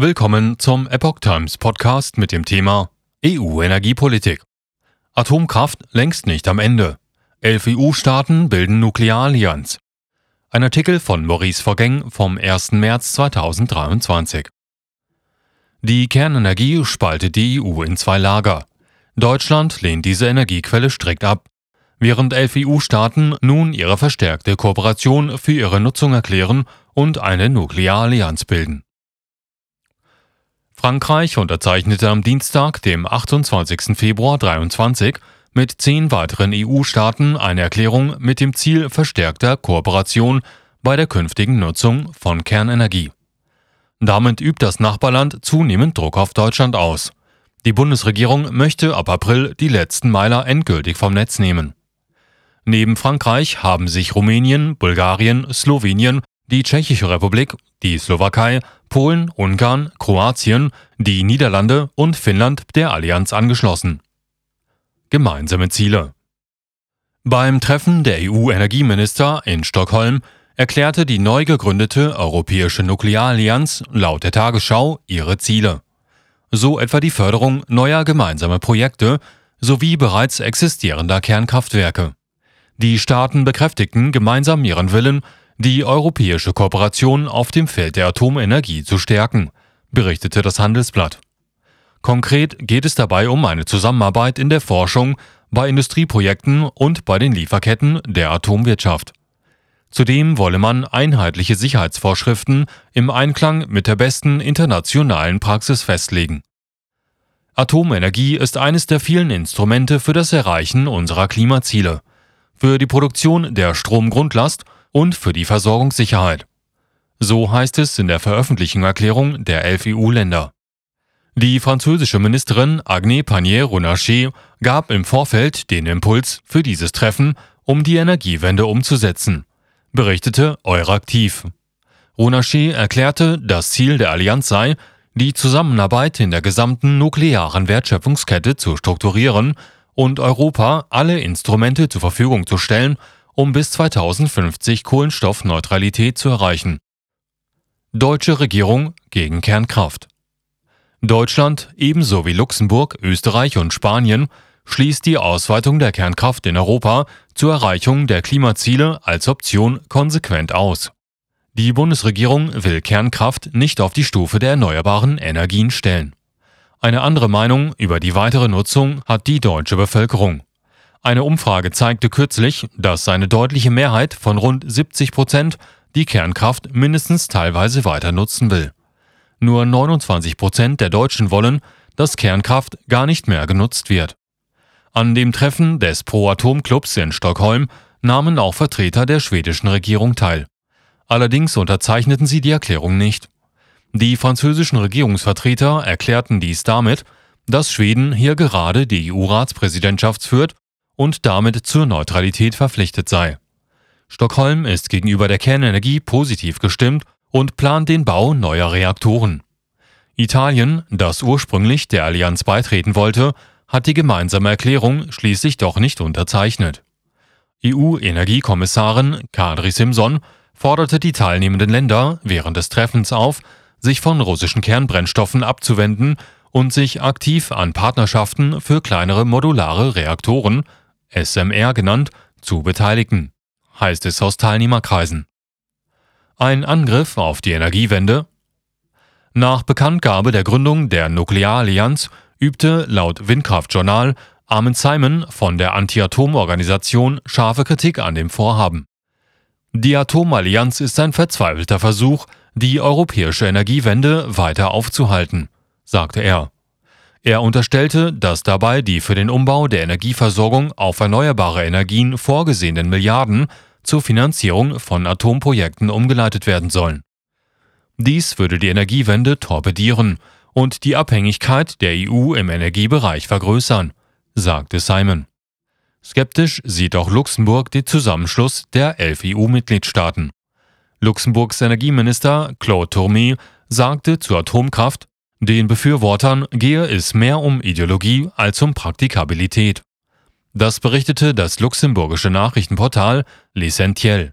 Willkommen zum Epoch Times Podcast mit dem Thema EU-Energiepolitik. Atomkraft längst nicht am Ende. Elf EU-Staaten bilden Nuklearallianz. Ein Artikel von Maurice Vergeng vom 1. März 2023. Die Kernenergie spaltet die EU in zwei Lager. Deutschland lehnt diese Energiequelle strikt ab, während elf EU-Staaten nun ihre verstärkte Kooperation für ihre Nutzung erklären und eine Nuklearallianz bilden. Frankreich unterzeichnete am Dienstag, dem 28. Februar 2023, mit zehn weiteren EU-Staaten eine Erklärung mit dem Ziel verstärkter Kooperation bei der künftigen Nutzung von Kernenergie. Damit übt das Nachbarland zunehmend Druck auf Deutschland aus. Die Bundesregierung möchte ab April die letzten Meiler endgültig vom Netz nehmen. Neben Frankreich haben sich Rumänien, Bulgarien, Slowenien die Tschechische Republik, die Slowakei, Polen, Ungarn, Kroatien, die Niederlande und Finnland der Allianz angeschlossen. Gemeinsame Ziele Beim Treffen der EU-Energieminister in Stockholm erklärte die neu gegründete Europäische Nuklearallianz laut der Tagesschau ihre Ziele. So etwa die Förderung neuer gemeinsamer Projekte sowie bereits existierender Kernkraftwerke. Die Staaten bekräftigten gemeinsam ihren Willen, die europäische Kooperation auf dem Feld der Atomenergie zu stärken, berichtete das Handelsblatt. Konkret geht es dabei um eine Zusammenarbeit in der Forschung, bei Industrieprojekten und bei den Lieferketten der Atomwirtschaft. Zudem wolle man einheitliche Sicherheitsvorschriften im Einklang mit der besten internationalen Praxis festlegen. Atomenergie ist eines der vielen Instrumente für das Erreichen unserer Klimaziele, für die Produktion der Stromgrundlast und für die Versorgungssicherheit. So heißt es in der veröffentlichten Erklärung der elf EU-Länder. Die französische Ministerin Agnès Pannier-Runacher gab im Vorfeld den Impuls für dieses Treffen, um die Energiewende umzusetzen, berichtete Euraktiv. Runacher erklärte, das Ziel der Allianz sei, die Zusammenarbeit in der gesamten nuklearen Wertschöpfungskette zu strukturieren und Europa alle Instrumente zur Verfügung zu stellen, um bis 2050 Kohlenstoffneutralität zu erreichen. Deutsche Regierung gegen Kernkraft. Deutschland ebenso wie Luxemburg, Österreich und Spanien schließt die Ausweitung der Kernkraft in Europa zur Erreichung der Klimaziele als Option konsequent aus. Die Bundesregierung will Kernkraft nicht auf die Stufe der erneuerbaren Energien stellen. Eine andere Meinung über die weitere Nutzung hat die deutsche Bevölkerung. Eine Umfrage zeigte kürzlich, dass eine deutliche Mehrheit von rund 70 Prozent die Kernkraft mindestens teilweise weiter nutzen will. Nur 29 Prozent der Deutschen wollen, dass Kernkraft gar nicht mehr genutzt wird. An dem Treffen des Pro-Atom-Clubs in Stockholm nahmen auch Vertreter der schwedischen Regierung teil. Allerdings unterzeichneten sie die Erklärung nicht. Die französischen Regierungsvertreter erklärten dies damit, dass Schweden hier gerade die EU-Ratspräsidentschaft führt und damit zur Neutralität verpflichtet sei. Stockholm ist gegenüber der Kernenergie positiv gestimmt und plant den Bau neuer Reaktoren. Italien, das ursprünglich der Allianz beitreten wollte, hat die gemeinsame Erklärung schließlich doch nicht unterzeichnet. EU-Energiekommissarin Kadri Simson forderte die teilnehmenden Länder während des Treffens auf, sich von russischen Kernbrennstoffen abzuwenden und sich aktiv an Partnerschaften für kleinere modulare Reaktoren SMR genannt, zu beteiligen, heißt es aus Teilnehmerkreisen. Ein Angriff auf die Energiewende? Nach Bekanntgabe der Gründung der Nuklearallianz übte laut Windkraftjournal Armin Simon von der Anti-Atom-Organisation scharfe Kritik an dem Vorhaben. Die Atomallianz ist ein verzweifelter Versuch, die europäische Energiewende weiter aufzuhalten, sagte er. Er unterstellte, dass dabei die für den Umbau der Energieversorgung auf erneuerbare Energien vorgesehenen Milliarden zur Finanzierung von Atomprojekten umgeleitet werden sollen. Dies würde die Energiewende torpedieren und die Abhängigkeit der EU im Energiebereich vergrößern, sagte Simon. Skeptisch sieht auch Luxemburg den Zusammenschluss der elf EU-Mitgliedstaaten. Luxemburgs Energieminister Claude Tourmy sagte zur Atomkraft, den Befürwortern gehe es mehr um Ideologie als um Praktikabilität. Das berichtete das luxemburgische Nachrichtenportal L'Essentiel.